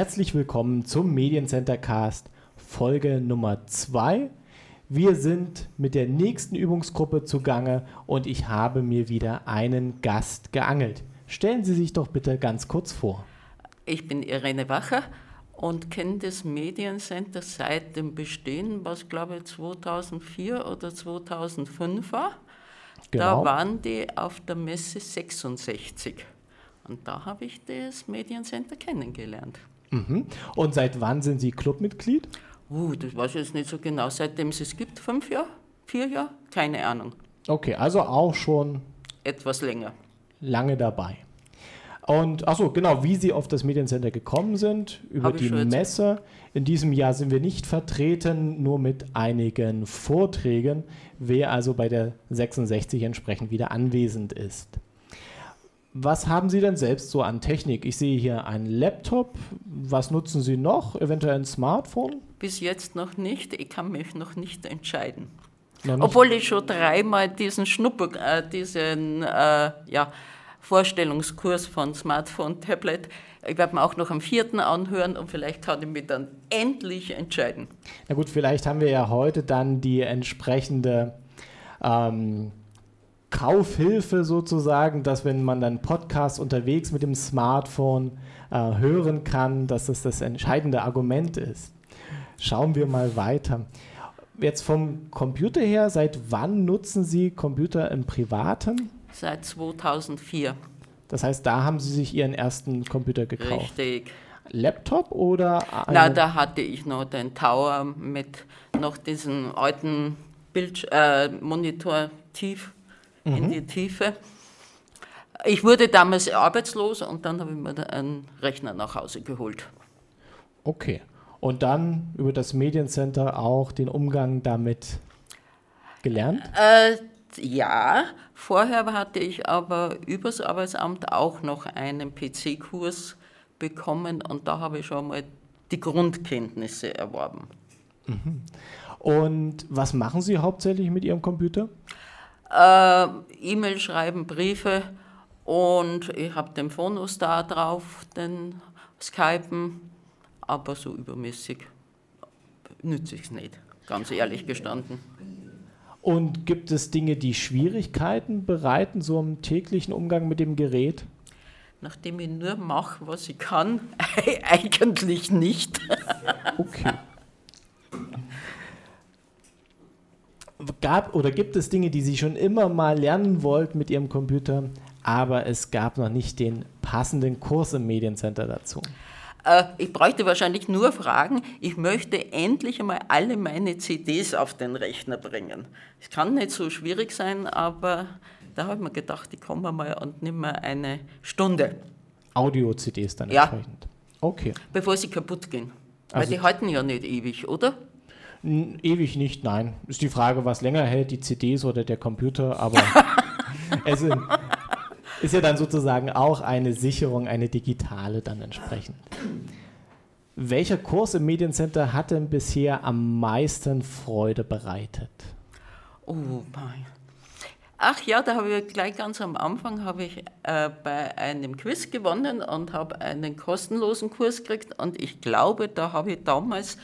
herzlich willkommen zum Mediencenter Cast Folge Nummer 2. Wir sind mit der nächsten Übungsgruppe zugange und ich habe mir wieder einen Gast geangelt. Stellen Sie sich doch bitte ganz kurz vor. Ich bin Irene Wacher und kenne das Mediencenter seit dem Bestehen, was glaube ich 2004 oder 2005 war. Genau. Da waren die auf der Messe 66. Und da habe ich das Mediencenter kennengelernt. Mhm. Und seit wann sind Sie Clubmitglied? Uh, das weiß ich jetzt nicht so genau. Seitdem es es gibt, fünf Jahre, vier Jahre, keine Ahnung. Okay, also auch schon etwas länger. Lange dabei. Und achso, genau, wie Sie auf das Mediencenter gekommen sind, über die Messe. In diesem Jahr sind wir nicht vertreten, nur mit einigen Vorträgen, wer also bei der 66 entsprechend wieder anwesend ist. Was haben Sie denn selbst so an Technik? Ich sehe hier einen Laptop. Was nutzen Sie noch? Eventuell ein Smartphone? Bis jetzt noch nicht. Ich kann mich noch nicht entscheiden. Noch nicht? Obwohl ich schon dreimal diesen Schnupper, äh, diesen äh, ja, Vorstellungskurs von Smartphone, Tablet, ich werde mir auch noch am vierten anhören und vielleicht kann ich mich dann endlich entscheiden. Na gut, vielleicht haben wir ja heute dann die entsprechende ähm, Kaufhilfe sozusagen, dass wenn man dann Podcast unterwegs mit dem Smartphone äh, hören kann, dass das das entscheidende Argument ist. Schauen wir mal weiter. Jetzt vom Computer her, seit wann nutzen Sie Computer im Privaten? Seit 2004. Das heißt, da haben Sie sich Ihren ersten Computer gekauft. Richtig. Laptop oder? Na, da hatte ich noch den Tower mit noch diesen alten Bild äh, Monitor tief mhm. in die Tiefe. Ich wurde damals arbeitslos und dann habe ich mir einen Rechner nach Hause geholt. Okay. Und dann über das Mediencenter auch den Umgang damit gelernt? Äh, ja, vorher hatte ich aber übers Arbeitsamt auch noch einen PC-Kurs bekommen und da habe ich schon mal die Grundkenntnisse erworben. Mhm. Und was machen Sie hauptsächlich mit Ihrem Computer? äh, E-Mail schreiben, Briefe und ich habe den Phonus da drauf, den Skypen, aber so übermäßig nütze ich es nicht, ganz ehrlich gestanden. Und gibt es Dinge, die Schwierigkeiten bereiten, so im täglichen Umgang mit dem Gerät? Nachdem ich nur mache, was ich kann, eigentlich nicht. okay. Gab oder gibt es Dinge, die Sie schon immer mal lernen wollten mit Ihrem Computer, aber es gab noch nicht den passenden Kurs im Mediencenter dazu? Äh, ich bräuchte wahrscheinlich nur fragen, ich möchte endlich einmal alle meine CDs auf den Rechner bringen. Es kann nicht so schwierig sein, aber da habe ich mir gedacht, ich komme mal und nehme mal eine Stunde. Audio-CDs dann ja. entsprechend. Okay. Bevor sie kaputt gehen. Weil also die halten ja nicht ewig, oder? Ewig nicht, nein. Ist die Frage, was länger hält, die CDs oder der Computer, aber es ist ja dann sozusagen auch eine Sicherung, eine digitale dann entsprechend. Welcher Kurs im Mediencenter hat denn bisher am meisten Freude bereitet? Oh mein. Ach ja, da habe ich gleich ganz am Anfang habe ich äh, bei einem Quiz gewonnen und habe einen kostenlosen Kurs gekriegt und ich glaube, da habe ich damals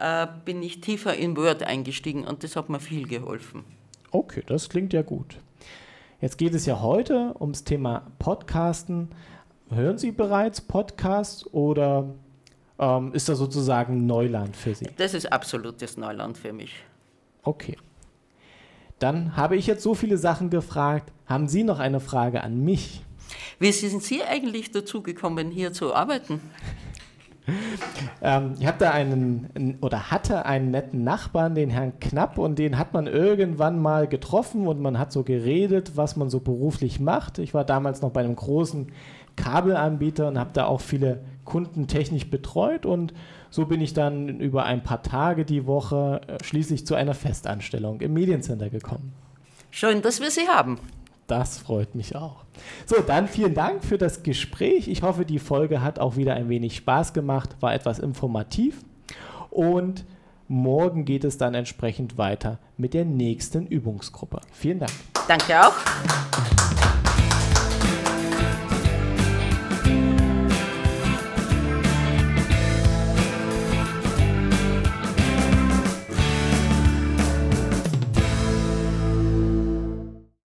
äh, bin ich tiefer in Word eingestiegen und das hat mir viel geholfen. Okay, das klingt ja gut. Jetzt geht es ja heute ums Thema Podcasten. Hören Sie bereits Podcasts oder ähm, ist das sozusagen Neuland für Sie? Das ist absolutes Neuland für mich. Okay. Dann habe ich jetzt so viele Sachen gefragt. Haben Sie noch eine Frage an mich? Wie sind Sie eigentlich dazu gekommen, hier zu arbeiten? ähm, ich habe da einen oder hatte einen netten Nachbarn, den Herrn Knapp, und den hat man irgendwann mal getroffen und man hat so geredet, was man so beruflich macht. Ich war damals noch bei einem großen Kabelanbieter und habe da auch viele Kunden technisch betreut und so bin ich dann über ein paar Tage die Woche äh, schließlich zu einer Festanstellung im Mediencenter gekommen. Schön, dass wir Sie haben. Das freut mich auch. So, dann vielen Dank für das Gespräch. Ich hoffe, die Folge hat auch wieder ein wenig Spaß gemacht, war etwas informativ. Und morgen geht es dann entsprechend weiter mit der nächsten Übungsgruppe. Vielen Dank. Danke auch.